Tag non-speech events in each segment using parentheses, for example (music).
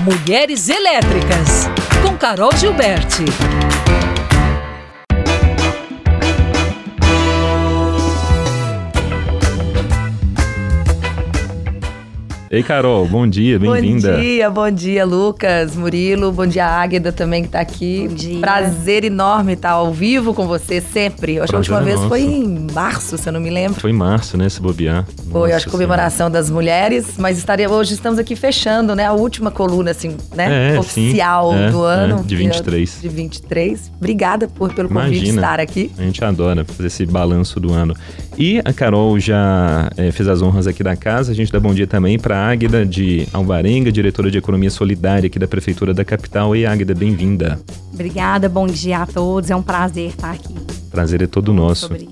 Mulheres Elétricas, com Carol Gilberti. Ei, Carol, bom dia, bem-vinda. Bom dia, bom dia, Lucas, Murilo, bom dia, Águeda também que tá aqui. Bom dia. Prazer enorme estar ao vivo com você sempre. Eu acho que a última é vez nosso. foi em março, se eu não me lembro. Foi em março, né, se bobear. Foi, Nossa acho que comemoração das mulheres, mas estaria, hoje estamos aqui fechando, né, a última coluna, assim, né, É, oficial sim. É, do é, ano. de 23. De 23. Obrigada por, pelo convite de estar aqui. A gente adora fazer esse balanço do ano. E a Carol já eh, fez as honras aqui da casa. A gente dá bom dia também para Águida de Alvarenga, diretora de Economia Solidária aqui da Prefeitura da capital. Ei, Águida, bem-vinda. Obrigada, bom dia a todos. É um prazer estar aqui. Prazer é todo nosso. Sobre...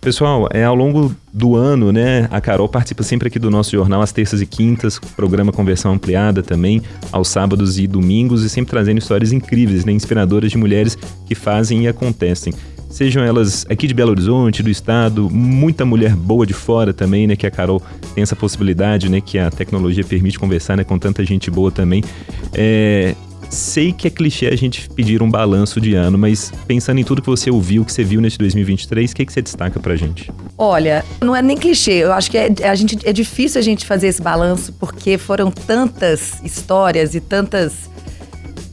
Pessoal, é ao longo do ano, né? A Carol participa sempre aqui do nosso jornal às terças e quintas, programa Conversão Ampliada também, aos sábados e domingos, e sempre trazendo histórias incríveis, né? Inspiradoras de mulheres que fazem e acontecem. Sejam elas aqui de Belo Horizonte, do estado, muita mulher boa de fora também, né? Que a Carol tem essa possibilidade, né? Que a tecnologia permite conversar né, com tanta gente boa também. É, sei que é clichê a gente pedir um balanço de ano, mas pensando em tudo que você ouviu, que você viu nesse 2023, o que, que você destaca pra gente? Olha, não é nem clichê. Eu acho que é, a gente, é difícil a gente fazer esse balanço porque foram tantas histórias e tantas,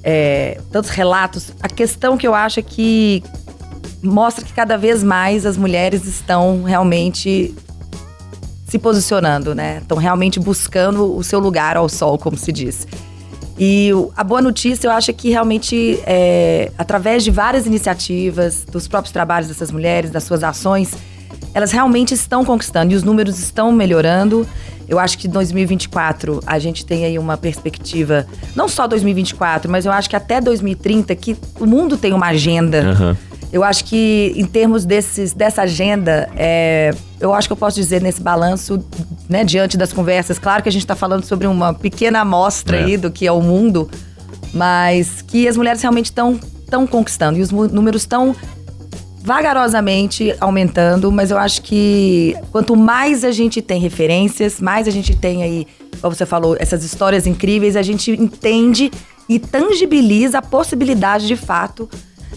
é, tantos relatos. A questão que eu acho é que mostra que cada vez mais as mulheres estão realmente se posicionando, né? Estão realmente buscando o seu lugar ao sol, como se diz. E a boa notícia, eu acho que realmente, é, através de várias iniciativas, dos próprios trabalhos dessas mulheres, das suas ações, elas realmente estão conquistando e os números estão melhorando. Eu acho que 2024 a gente tem aí uma perspectiva, não só 2024, mas eu acho que até 2030 que o mundo tem uma agenda. Aham. Eu acho que em termos desses, dessa agenda, é, eu acho que eu posso dizer nesse balanço, né, diante das conversas, claro que a gente está falando sobre uma pequena amostra É. aí do que é o mundo, mas que as mulheres realmente estão estão conquistando e os números estão vagarosamente aumentando, mas eu acho que quanto mais a gente tem referências, mais a gente tem aí, como você falou, essas histórias incríveis, a gente entende e tangibiliza a possibilidade de fato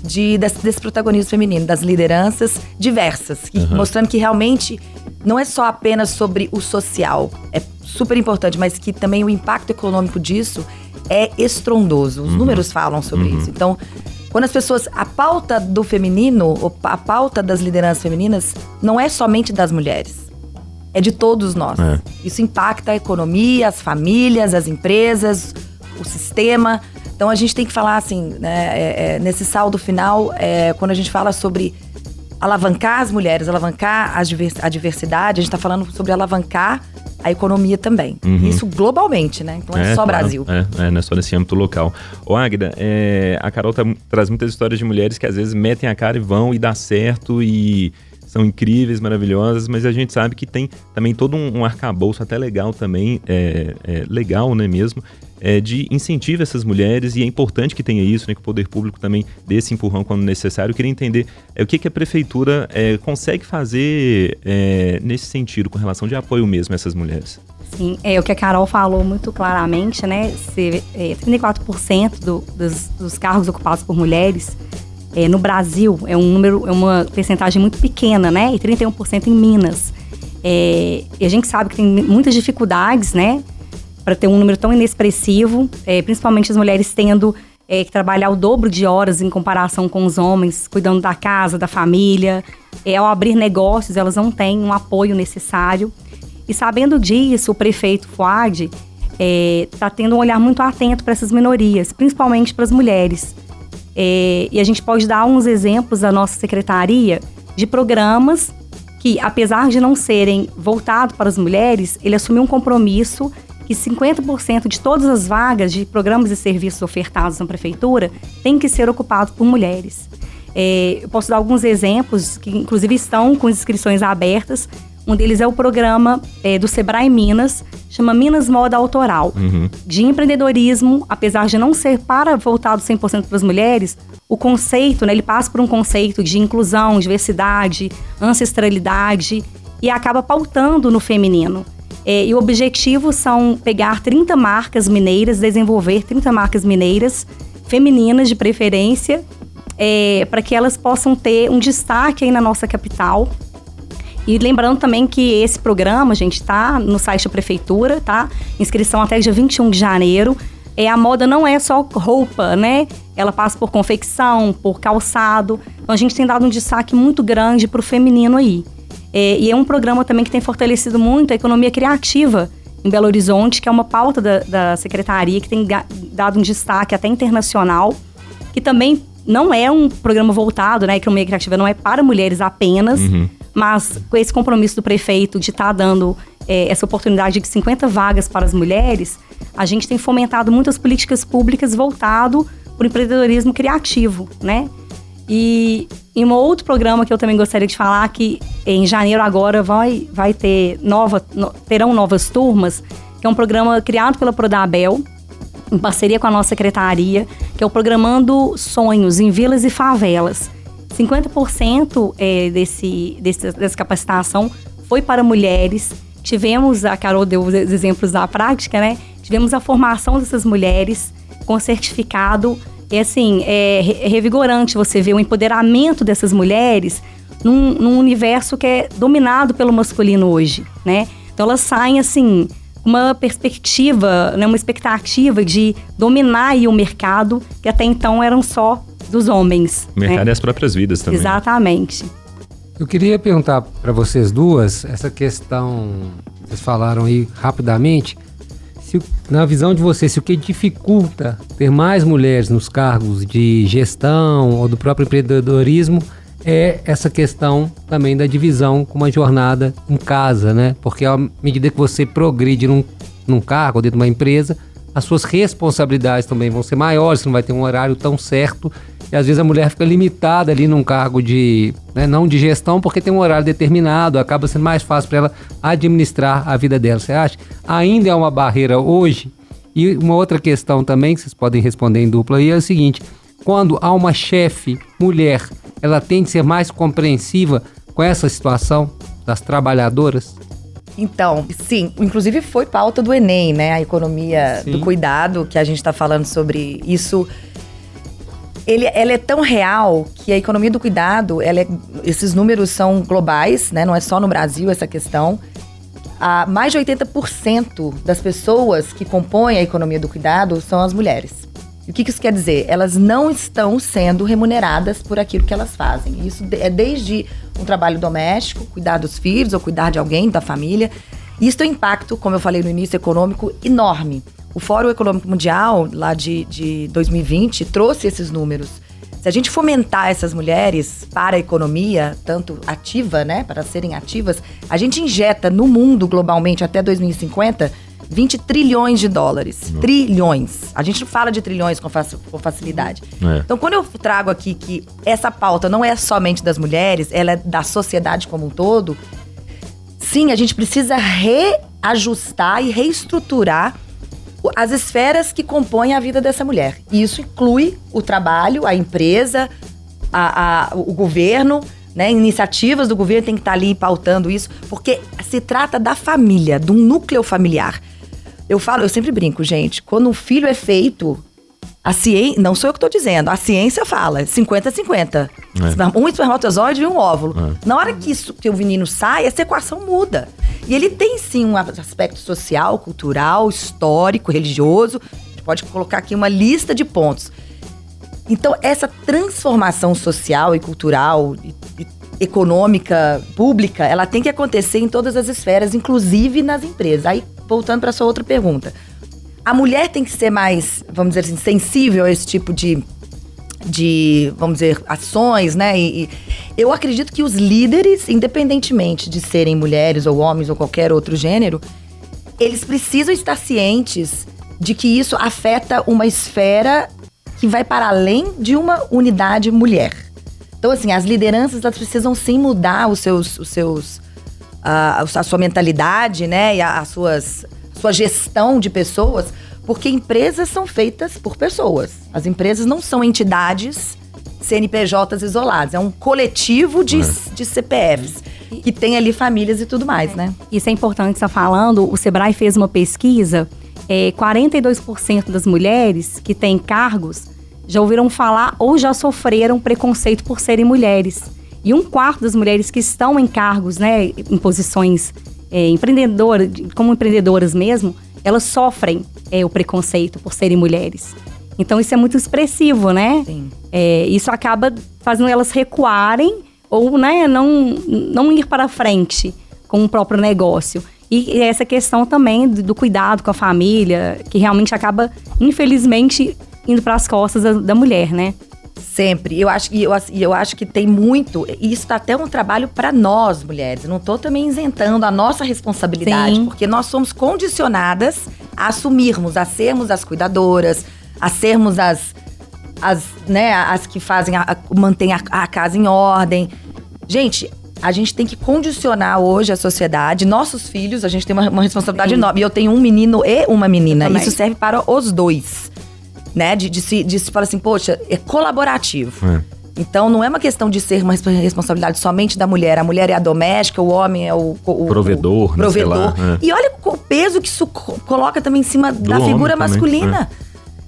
de, desse, desse protagonismo feminino, das lideranças diversas, e Uhum. mostrando que realmente não é só apenas sobre o social, é super importante, mas que também o impacto econômico disso é estrondoso. Os números falam sobre isso. Então, quando as pessoas. A pauta do feminino, a pauta das lideranças femininas, não é somente das mulheres. É de todos nós. É. Isso impacta a economia, as famílias, as empresas, o sistema. Então a gente tem que falar assim, né, é, é, nesse saldo final, é, quando a gente fala sobre alavancar as mulheres, alavancar as divers- a diversidade, a gente está falando sobre alavancar a economia também. Uhum. Isso globalmente, né? Então é, só claro. Brasil. É, é, não é só nesse âmbito local. Ô, Águida, é, a Carol tá- traz muitas histórias de mulheres que às vezes metem a cara e vão e dá certo e são incríveis, maravilhosas, mas a gente sabe que tem também todo um, um arcabouço até legal também, é, é, legal, né, mesmo, é, de incentivo a essas mulheres e é importante que tenha isso, né, que o poder público também dê esse empurrão quando necessário. Eu queria entender é, o que, que a prefeitura é, consegue fazer é, nesse sentido, com relação de apoio mesmo a essas mulheres. Sim, é o que a Carol falou muito claramente, né? Se, é, 34% do, dos, dos cargos ocupados por mulheres é, no Brasil é um número, é uma percentagem muito pequena, né? E 31% em Minas. É, e a gente sabe que tem muitas dificuldades, né? Para ter um número tão inexpressivo, é, principalmente as mulheres tendo é, que trabalhar o dobro de horas em comparação com os homens, cuidando da casa, da família. É, ao abrir negócios, elas não têm um apoio necessário. E sabendo disso, o prefeito Fuad está tendo um olhar muito atento para essas minorias, principalmente para as mulheres. É, e a gente pode dar uns exemplos da nossa secretaria de programas que, apesar de não serem voltados para as mulheres, ele assumiu um compromisso que 50% de todas as vagas de programas e serviços ofertados na prefeitura têm que ser ocupados por mulheres. É, eu posso dar alguns exemplos que, inclusive, estão com inscrições abertas. Um deles é o programa é, do Sebrae Minas, chama Minas Moda Autoral. Uhum. De empreendedorismo, apesar de não ser para voltado 100% para as mulheres, o conceito, né, ele passa por um conceito de inclusão, diversidade, ancestralidade e acaba pautando no feminino. É, e o objetivo são pegar 30 marcas mineiras, desenvolver 30 marcas mineiras, femininas de preferência, é, para que elas possam ter um destaque aí na nossa capital. E lembrando também que esse programa, gente, está no site da prefeitura, tá? Inscrição até dia 21 de janeiro. É, a moda não é só roupa, né? Ela passa por confecção, por calçado. Então a gente tem dado um destaque muito grande para o feminino aí. É, e é um programa também que tem fortalecido muito a economia criativa em Belo Horizonte, que é uma pauta da, da secretaria que tem dado um destaque até internacional, que também não é um programa voltado, né? A economia criativa não é para mulheres apenas, uhum. mas com esse compromisso do prefeito de estar tá dando é, essa oportunidade de 50 vagas para as mulheres, a gente tem fomentado muitas políticas públicas voltado para o empreendedorismo criativo, né? E em um outro programa que eu também gostaria de falar, que em janeiro agora vai, vai ter nova, no, terão novas turmas, que é um programa criado pela Prodabel, em parceria com a nossa secretaria, que é o Programando Sonhos em Vilas e Favelas. 50% é, desse, desse, dessa capacitação foi para mulheres. Tivemos, a Carol deu os exemplos da prática, né? Tivemos a formação dessas mulheres com certificado e assim, é revigorante você ver o empoderamento dessas mulheres num, num universo que é dominado pelo masculino hoje, né? Então elas saem assim, uma perspectiva, né, uma expectativa de dominar o mercado que até então eram só dos homens. O mercado né? e as próprias vidas também. Exatamente. Eu queria perguntar para vocês duas essa questão, vocês falaram aí rapidamente, se, na visão de vocês, se o que dificulta ter mais mulheres nos cargos de gestão ou do próprio empreendedorismo é essa questão também da divisão com uma jornada em casa, né? Porque à medida que você progride num, num cargo dentro de uma empresa, as suas responsabilidades também vão ser maiores, você não vai ter um horário tão certo. E às vezes a mulher fica limitada ali num cargo de, né, não de gestão, porque tem um horário determinado, acaba sendo mais fácil para ela administrar a vida dela. Você acha? Ainda é uma barreira hoje. E uma outra questão também que vocês podem responder em dupla aí é o seguinte: quando há uma chefe mulher, ela tem de ser mais compreensiva com essa situação das trabalhadoras? Então, sim, inclusive foi pauta do Enem, né? A economia sim. do cuidado, que a gente está falando sobre isso. Ele, ela é tão real que a economia do cuidado, ela é, esses números são globais, né? Não é só no Brasil essa questão. Mais de 80% das pessoas que compõem a economia do cuidado são as mulheres. E o que, isso quer dizer? Elas não estão sendo remuneradas por aquilo que elas fazem. Isso é desde um trabalho doméstico, cuidar dos filhos ou cuidar de alguém da família. Isso tem um impacto, como eu falei no início, econômico enorme. O Fórum Econômico Mundial, lá de, de 2020, trouxe esses números. Se a gente fomentar essas mulheres para a economia, tanto ativa, né, para serem ativas, a gente injeta no mundo globalmente até 2050 20 trilhões de dólares. Não. Trilhões. A gente não fala de trilhões com, facilidade. É. Então, quando eu trago aqui que essa pauta não é somente das mulheres, ela é da sociedade como um todo, sim, a gente precisa reajustar e reestruturar as esferas que compõem a vida dessa mulher. E isso inclui o trabalho, a empresa, a, a, o governo, né? Iniciativas do governo tem que estar ali pautando isso, porque se trata da família, de um núcleo familiar. Eu falo, eu sempre brinco, gente, quando um filho é feito, a ciência, não sou eu que estou dizendo, a ciência fala 50-50. É. Um espermatozoide e um óvulo. É. Na hora que, isso, que o menino sai, essa equação muda. E ele tem sim um aspecto social, cultural, histórico, religioso. A gente pode colocar aqui uma lista de pontos. Então, essa transformação social e cultural e, e econômica, pública, ela tem que acontecer em todas as esferas, inclusive nas empresas. Aí voltando para sua outra pergunta. A mulher tem que ser mais, vamos dizer assim, sensível a esse tipo de, de vamos dizer, ações, né? E, e eu acredito que os líderes, independentemente de serem mulheres ou homens ou qualquer outro gênero, eles precisam estar cientes de que isso afeta uma esfera que vai para além de uma unidade mulher. Então, assim, as lideranças elas precisam sim mudar os seus, os seus a, a sua mentalidade, né? E a, a suas, sua gestão de pessoas, porque empresas são feitas por pessoas. As empresas não são entidades CNPJs isoladas, é um coletivo de, é. de CPFs. que tem ali famílias e tudo mais, né? Isso é importante estar falando. O Sebrae fez uma pesquisa. É, 42% das mulheres que têm cargos já ouviram falar ou já sofreram preconceito por serem mulheres. E um quarto das mulheres que estão em cargos, né, em posições é, empreendedoras, como empreendedoras mesmo, elas sofrem é, o preconceito por serem mulheres. Então isso é muito expressivo, né? É, isso acaba fazendo elas recuarem ou né, não, não ir para frente com o próprio negócio. E essa questão também do, do cuidado com a família, que realmente acaba, infelizmente, indo para as costas da, da, mulher, né? Sempre. Eu acho, eu, eu acho que tem muito. E isso tá até um trabalho para nós, mulheres. Eu não tô também isentando a nossa responsabilidade, Sim. porque nós somos condicionadas a assumirmos, a sermos as cuidadoras, a sermos as, as, né, as que fazem, a, a, mantém a, a casa em ordem. Gente, a gente tem que condicionar hoje a sociedade, nossos filhos, a gente tem uma, uma responsabilidade Sim. enorme. E eu tenho um menino e uma menina. Isso serve para os dois. Né? De, de, se, de se falar assim, poxa, é colaborativo. É. Então não é uma questão de ser uma resp- responsabilidade somente da mulher. A mulher é a doméstica, o homem é o, o- o- Provedor, o né, provedor. lá, é. E olha o peso que isso co- coloca também em cima da homem figura também, masculina.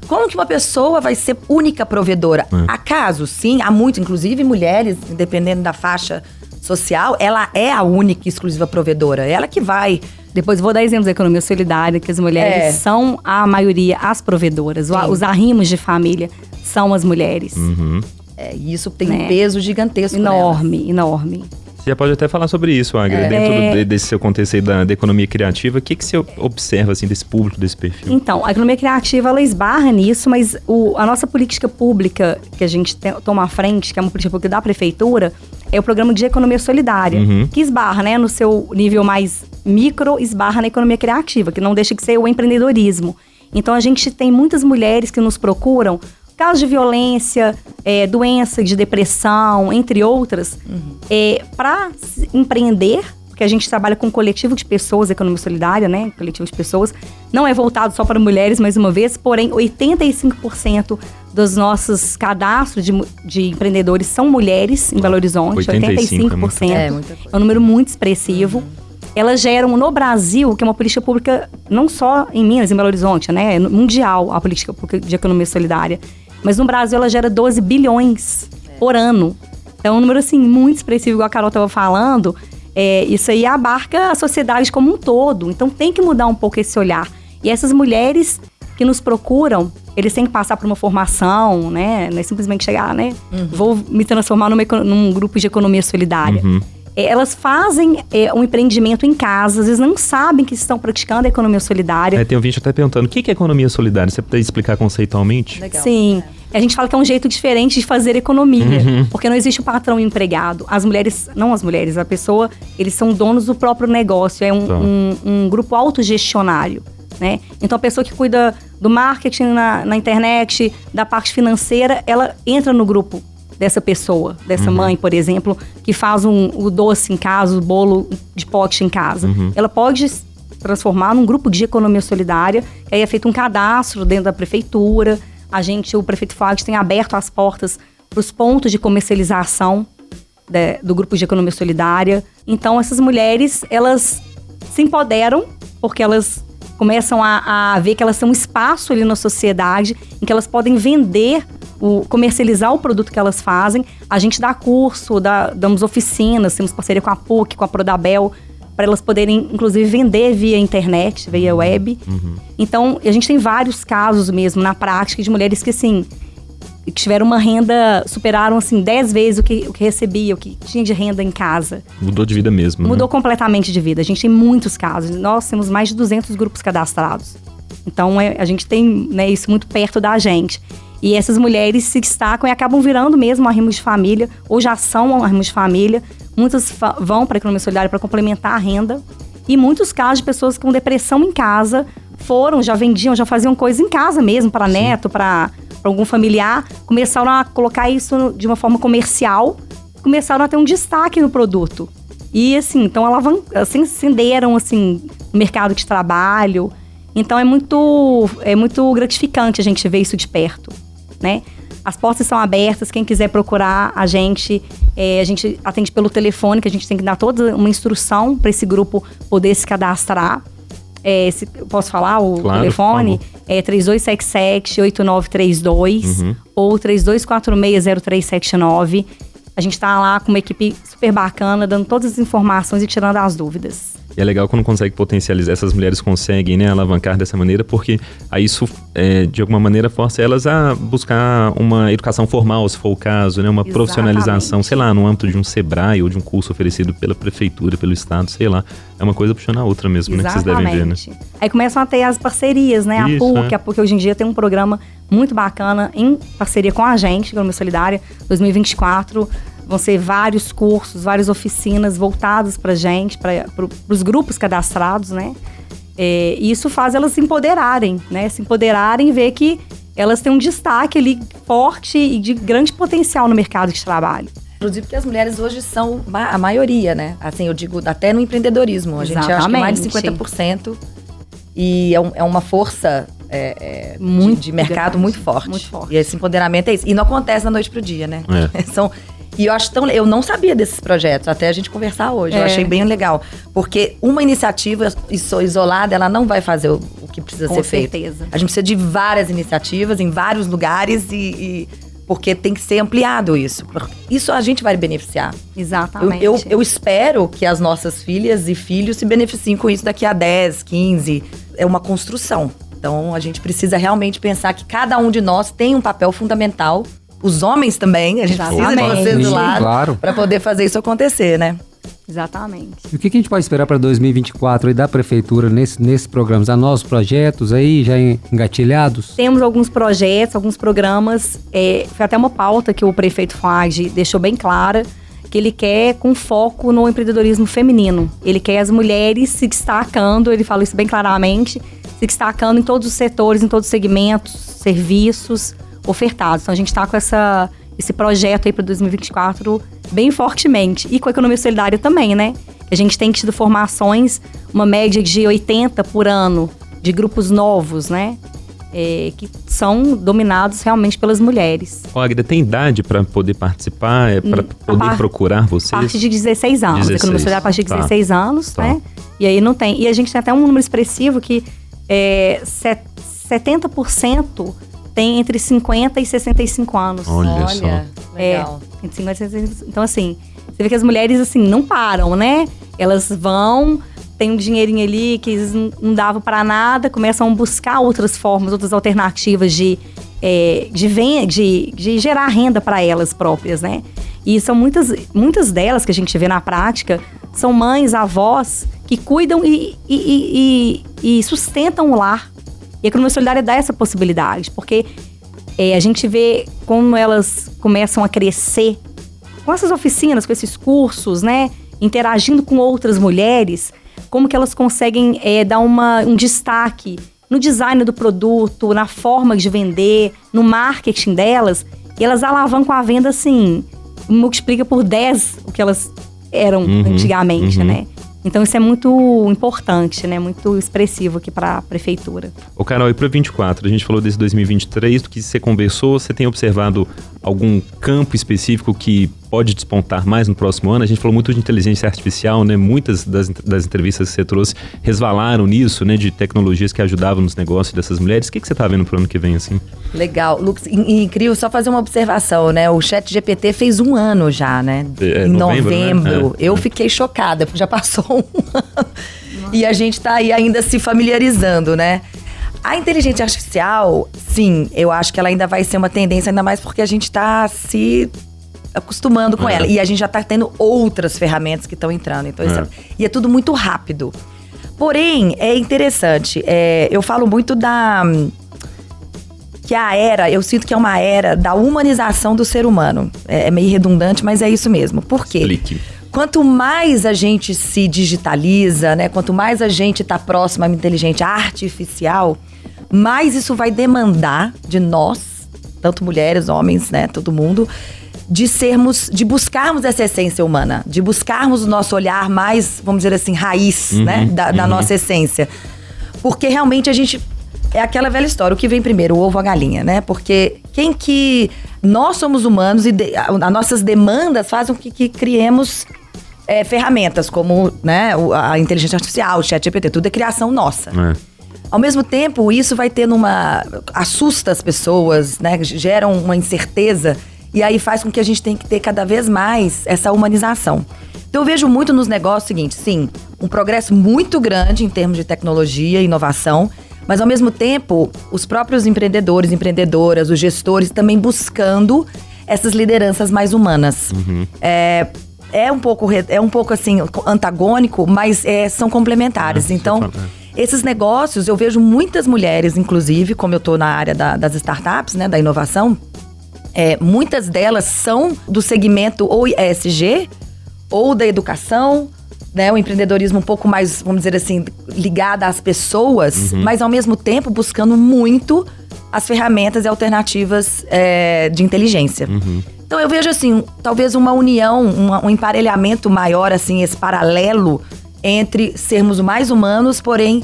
Como que uma pessoa vai ser única provedora? É. Há casos, sim, há muito, inclusive mulheres, dependendo da faixa social, ela é a única e exclusiva provedora. Ela que vai. Depois vou dar exemplos da economia solidária, que as mulheres É. são a maioria as provedoras. Sim. Os arrimos de família são as mulheres. Uhum. É, e isso tem Né? um peso gigantesco. Enorme, enorme. Você já pode até falar sobre isso, Agra, É. dentro É. de- desse seu contexto aí da, da economia criativa. O que, que você observa assim, desse público, desse perfil? Então, a economia criativa, ela esbarra nisso, mas o- a nossa política pública que a gente te- toma à frente, que é uma política pública da prefeitura, é o programa de economia solidária, Uhum. que esbarra, né, no seu nível mais micro, esbarra na economia criativa, que não deixa de ser o empreendedorismo. Então, a gente tem muitas mulheres que nos procuram, casos de violência, é, doença de depressão, entre outras, para empreender, porque a gente trabalha com um coletivo de pessoas, economia solidária, né? Coletivo de pessoas. Não é voltado só para mulheres, mais uma vez, porém, 85% dos nossos cadastros de, de empreendedores são mulheres em Belo Horizonte. 85 é muito. 85%. É, muita coisa. É um número muito expressivo. Elas geram no Brasil, que é uma política pública não só em Minas, em Belo Horizonte, né? É mundial a política pública de economia solidária. Mas no Brasil ela gera 12 bilhões por ano. Então é um número assim muito expressivo, igual a Carol estava falando. É, isso aí abarca a sociedade como um todo. Então tem que mudar um pouco esse olhar. E essas mulheres que nos procuram, eles têm que passar por uma formação, né? Não é simplesmente chegar, né? Vou me transformar numa num grupo de economia solidária. Uhum. É, elas fazem é, um empreendimento em casa, às vezes não sabem que estão praticando a economia solidária. É, tem um vídeo até perguntando, o que é economia solidária? Você pode explicar conceitualmente? Legal. Sim. A gente fala que é um jeito diferente de fazer economia, porque não existe o patrão e empregado. As mulheres, não as mulheres, a pessoa, eles são donos do próprio negócio, é um, Tá. um, um grupo autogestionário, né? Então a pessoa que cuida do marketing na, na internet, da parte financeira, ela entra no grupo dessa pessoa, dessa mãe, por exemplo, que faz um, o doce em casa, o bolo de pote em casa. Ela pode transformar num grupo de economia solidária, que aí é feito um cadastro dentro da prefeitura. A gente, o prefeito Fagos, tem aberto as portas para os pontos de comercialização de- do grupo de economia solidária. Então, essas mulheres, elas se empoderam porque elas começam a, a ver que elas têm um espaço ali na sociedade em que elas podem vender, o, comercializar o produto que elas fazem. A gente dá curso, dá, damos oficinas, temos parceria com a PUC, com a Prodabel, para elas poderem, inclusive, vender via internet, via web. Então, a gente tem vários casos mesmo na prática de mulheres que, assim, que tiveram uma renda, superaram, assim, 10 vezes o que, o que recebia, o que tinha de renda em casa. Mudou de vida mesmo, né? Mudou completamente de vida. A gente tem muitos casos. Nós temos mais de 200 grupos cadastrados. Então, é- a gente tem né, isso muito perto da gente. E essas mulheres se destacam e acabam virando mesmo arrimos de família, ou já são arrimos de família. Muitas fa- vão para a economia solidária para complementar a renda. E muitos casos de pessoas com depressão em casa foram, já vendiam, já faziam coisas em casa mesmo, para neto, para algum familiar. Começaram a colocar isso de uma forma comercial, começaram a ter um destaque no produto. E assim, então alavan assim, acenderam assim, o mercado de trabalho. Então é muito, é muito gratificante a gente ver isso de perto, né? As portas estão abertas, quem quiser procurar a gente, é, a gente atende pelo telefone, que a gente tem que dar toda uma instrução para esse grupo poder se cadastrar. É, se, posso falar o Claro, telefone? É 3277-8932 Uhum. ou 3246-0379. A gente tá lá com uma equipe super bacana, dando todas as informações e tirando as dúvidas. E é legal quando consegue potencializar, essas mulheres conseguem, né, alavancar dessa maneira, porque aí isso, é, de alguma maneira, força elas a buscar uma educação formal, se for o caso, né, uma Exatamente. profissionalização, sei lá, no âmbito de um SEBRAE ou de um curso oferecido pela prefeitura, pelo estado, sei lá. É uma coisa puxando a outra mesmo, né, que vocês devem ver, né? Aí começam a ter as parcerias, né? Isso, a PUC, é. a PUC hoje em dia tem um programa muito bacana em parceria com a gente, Economia Solidária, 2024. Vão ser vários cursos, várias oficinas voltadas pra gente, para os grupos cadastrados, né? É, e isso faz elas se empoderarem, né? Se empoderarem e ver que elas têm um destaque ali forte e de grande potencial no mercado de trabalho. Inclusive porque as mulheres hoje são ma- a maioria, né? Assim, eu digo até no empreendedorismo. A gente acha que mais de Exatamente. 50%. E é, um- é uma força é, é, de- Muito de, mercado grande, muito forte. muito forte. E esse empoderamento é isso. E não acontece da noite pro dia, né? É. (laughs) São, e eu acho tão. Eu não sabia desses projetos, até a gente conversar hoje. Eu É. achei bem legal. Porque uma iniciativa iso- isolada, ela não vai fazer o, o que precisa Com ser feito. certeza. A gente precisa de várias iniciativas em vários lugares e. e- porque tem que ser ampliado isso. Isso a gente vai beneficiar. Eu, Exatamente. eu, eu espero que as nossas filhas e filhos se beneficiem com isso daqui a 10, 15. É uma construção. Então a gente precisa realmente pensar que cada um de nós tem um papel fundamental. Os homens também, a gente precisa de Exatamente. vocês do lado claro. para poder fazer isso acontecer, né? Exatamente. E o que que a gente pode esperar para 2024 aí da prefeitura nesse, nesses programas? Há novos projetos aí já en- engatilhados? Temos alguns projetos, alguns programas. é, foi até uma pauta que o prefeito Fag deixou bem clara, que ele quer com foco no empreendedorismo feminino. Ele quer as mulheres se destacando, ele fala isso bem claramente, se destacando em todos os setores, em todos os segmentos, serviços ofertados. Então a gente está com essa, esse projeto aí para 2024 bem fortemente. E com a economia solidária também, né? A gente tem tido formações, uma média de 80 por ano de grupos novos, né? É, que são dominados realmente pelas mulheres. Ó, Agda, tem idade para poder participar, é para Hum, a poder par- procurar A vocês? partir de 16 anos. 16, economia solidária a partir de tá. 16 anos, Tá. né? E aí não tem. E a gente tem até um número expressivo que é, set- 70% tem entre 50 e 65 anos. Olha, só. legal. Entre 50 e 65. Então, assim, você vê que as mulheres, assim, não param, né? Elas vão, tem um dinheirinho ali que eles não- não davam para nada, começam a buscar outras formas, outras alternativas de, é, de, ven- de, de gerar renda para elas próprias, né? E são muitas, muitas delas que a gente vê na prática, são mães, avós, que cuidam e, e, e, e- e sustentam o lar. E a economia solidária dá essa possibilidade, porque é, a gente vê como elas começam a crescer com essas oficinas, com esses cursos, né? Interagindo com outras mulheres, como que elas conseguem é, dar uma, um destaque no design do produto, na forma de vender, no marketing delas, e elas alavancam a venda assim, multiplica por 10 o que elas eram Uhum, antigamente, uhum. né? Então isso é muito importante, né? Muito expressivo aqui para a prefeitura. Ô, Carol, e para 24, a gente falou desse 2023, do que você conversou, você tem observado algum campo específico que pode despontar mais no próximo ano? A gente falou muito de inteligência artificial, né? Muitas das, das entrevistas que você trouxe resvalaram nisso, né? De tecnologias que ajudavam nos negócios dessas mulheres. O que, que você tá vendo pro ano que vem, assim? Legal. Lucas, incrível, só fazer uma observação, né? O chat GPT fez um ano já, né? É, em novembro, novembro. né? É, Eu é. fiquei chocada, porque já passou um (laughs) ano. E a gente tá aí ainda se familiarizando, né? A inteligência artificial, sim, eu acho que ela ainda vai ser uma tendência, ainda mais porque a gente tá se acostumando com É. ela. E a gente já tá tendo outras ferramentas que estão entrando. Então, É. é- e é tudo muito rápido. Porém, é interessante. é, eu falo muito da que a era, eu sinto que é uma era da humanização do ser humano. É, é meio redundante, mas é isso mesmo. Por quê? Explique. Quanto mais a gente se digitaliza, né? Quanto mais a gente está próximo à inteligência artificial, mais isso vai demandar de nós, tanto mulheres, homens, né? Todo mundo, de sermos, de buscarmos essa essência humana, de buscarmos o nosso olhar mais, vamos dizer assim, raiz, Uhum, né? Da, da uhum. nossa essência. Porque realmente a gente. É aquela velha história, o que vem primeiro, o ovo ou a galinha, né? Porque quem que nós somos humanos e de, as nossas demandas fazem com que, que criemos é, ferramentas como né, a inteligência artificial, o chat GPT, tudo é criação nossa. É. Ao mesmo tempo, isso vai tendo uma. assusta as pessoas, né? Gera uma incerteza. E aí faz com que a gente tenha que ter cada vez mais essa humanização. Então eu vejo muito nos negócios o seguinte, sim, um progresso muito grande em termos de tecnologia e inovação, mas ao mesmo tempo, os próprios empreendedores, empreendedoras, os gestores também buscando essas lideranças mais humanas. É, é um pouco é um pouco assim antagônico, mas é, são complementares. É, então, fala, esses negócios eu vejo muitas mulheres, inclusive, como eu estou na área da- das startups, né, da inovação, é, muitas delas são do segmento ou ESG ou da educação, né, o empreendedorismo um pouco mais, vamos dizer assim, ligado às pessoas, mas ao mesmo tempo buscando muito as ferramentas e alternativas é, de inteligência. Então eu vejo assim, talvez uma união, uma- um emparelhamento maior, assim, esse paralelo entre sermos mais humanos, porém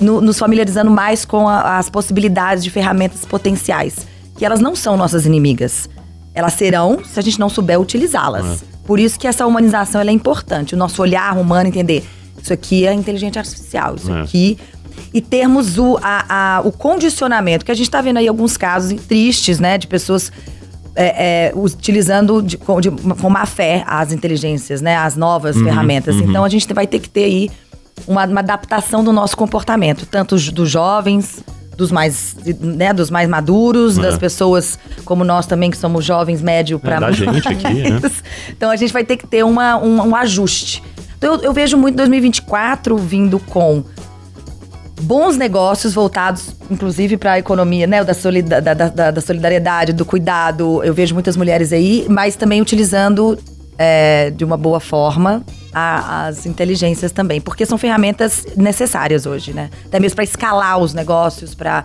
no- nos familiarizando mais com a- as possibilidades de ferramentas potenciais, que elas não são nossas inimigas. Elas serão se a gente não souber utilizá-las. Por isso que essa humanização é importante, o nosso olhar humano entender isso aqui é inteligência artificial, isso É. aqui e termos o, a- a- o condicionamento, que a gente está vendo aí alguns casos tristes, né, de pessoas é, é, utilizando de, com, de, com má fé as inteligências, né, as novas ferramentas. Então a gente vai ter que ter aí uma, uma adaptação do nosso comportamento, tanto os- dos jovens, dos mais, né, dos mais maduros, É. das pessoas como nós também, que somos jovens, médio para da gente aqui, né? (laughs) Então a gente vai ter que ter uma, um, um ajuste. Então eu, eu vejo muito 2024 vindo com bons negócios voltados, inclusive, para a economia, né? Da, solida- da, da- da- da solidariedade, do cuidado. Eu vejo muitas mulheres aí, mas também utilizando é, de uma boa forma a- as inteligências também, porque são ferramentas necessárias hoje, né? Até mesmo para escalar os negócios, para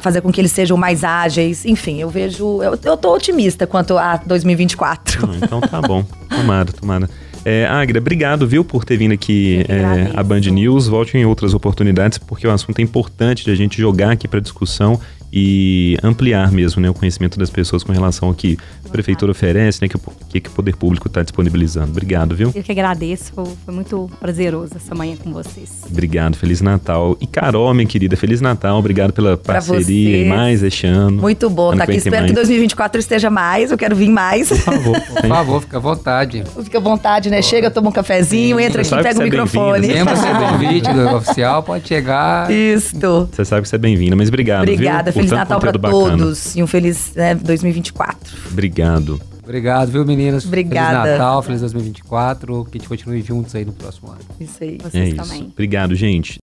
fazer com que eles sejam mais ágeis. Enfim, eu vejo. Eu, eu tô otimista quanto a 2024. Ah, Então tá bom. Tomara, tomara. É, Agra, obrigado, viu, por ter vindo aqui é, a Band News. Volte em outras oportunidades, porque o assunto é importante de a gente jogar aqui para discussão e ampliar mesmo né, o conhecimento das pessoas com relação ao que a prefeitura oferece, né, que o que, que o poder público está disponibilizando. Obrigado, viu? Eu que agradeço, foi, foi muito prazeroso essa manhã com vocês. Obrigado, Feliz Natal. E Carol, minha querida, Feliz Natal. Obrigado pela parceria e mais este ano. Muito bom, Ano tá que aqui. Espero que mais. 2024 esteja mais. Eu quero vir mais. Por favor. (laughs) Por favor, fica à vontade. Fica à vontade, né? Chega, toma um cafezinho, entra Você aqui, pega o que você é microfone. (laughs) bem-vinda, Lembra ser convite do oficial, pode chegar. Isto. Você sabe que você é bem-vinda, mas obrigado. Obrigada. viu, Feliz tanto Natal bacana. todos e um feliz né, 2024. Obrigado. Obrigado, viu, meninas? Obrigada. Feliz Natal, feliz 2024. Que a gente continue juntos aí no próximo ano. Isso aí. Vocês é isso. também. Obrigado, gente.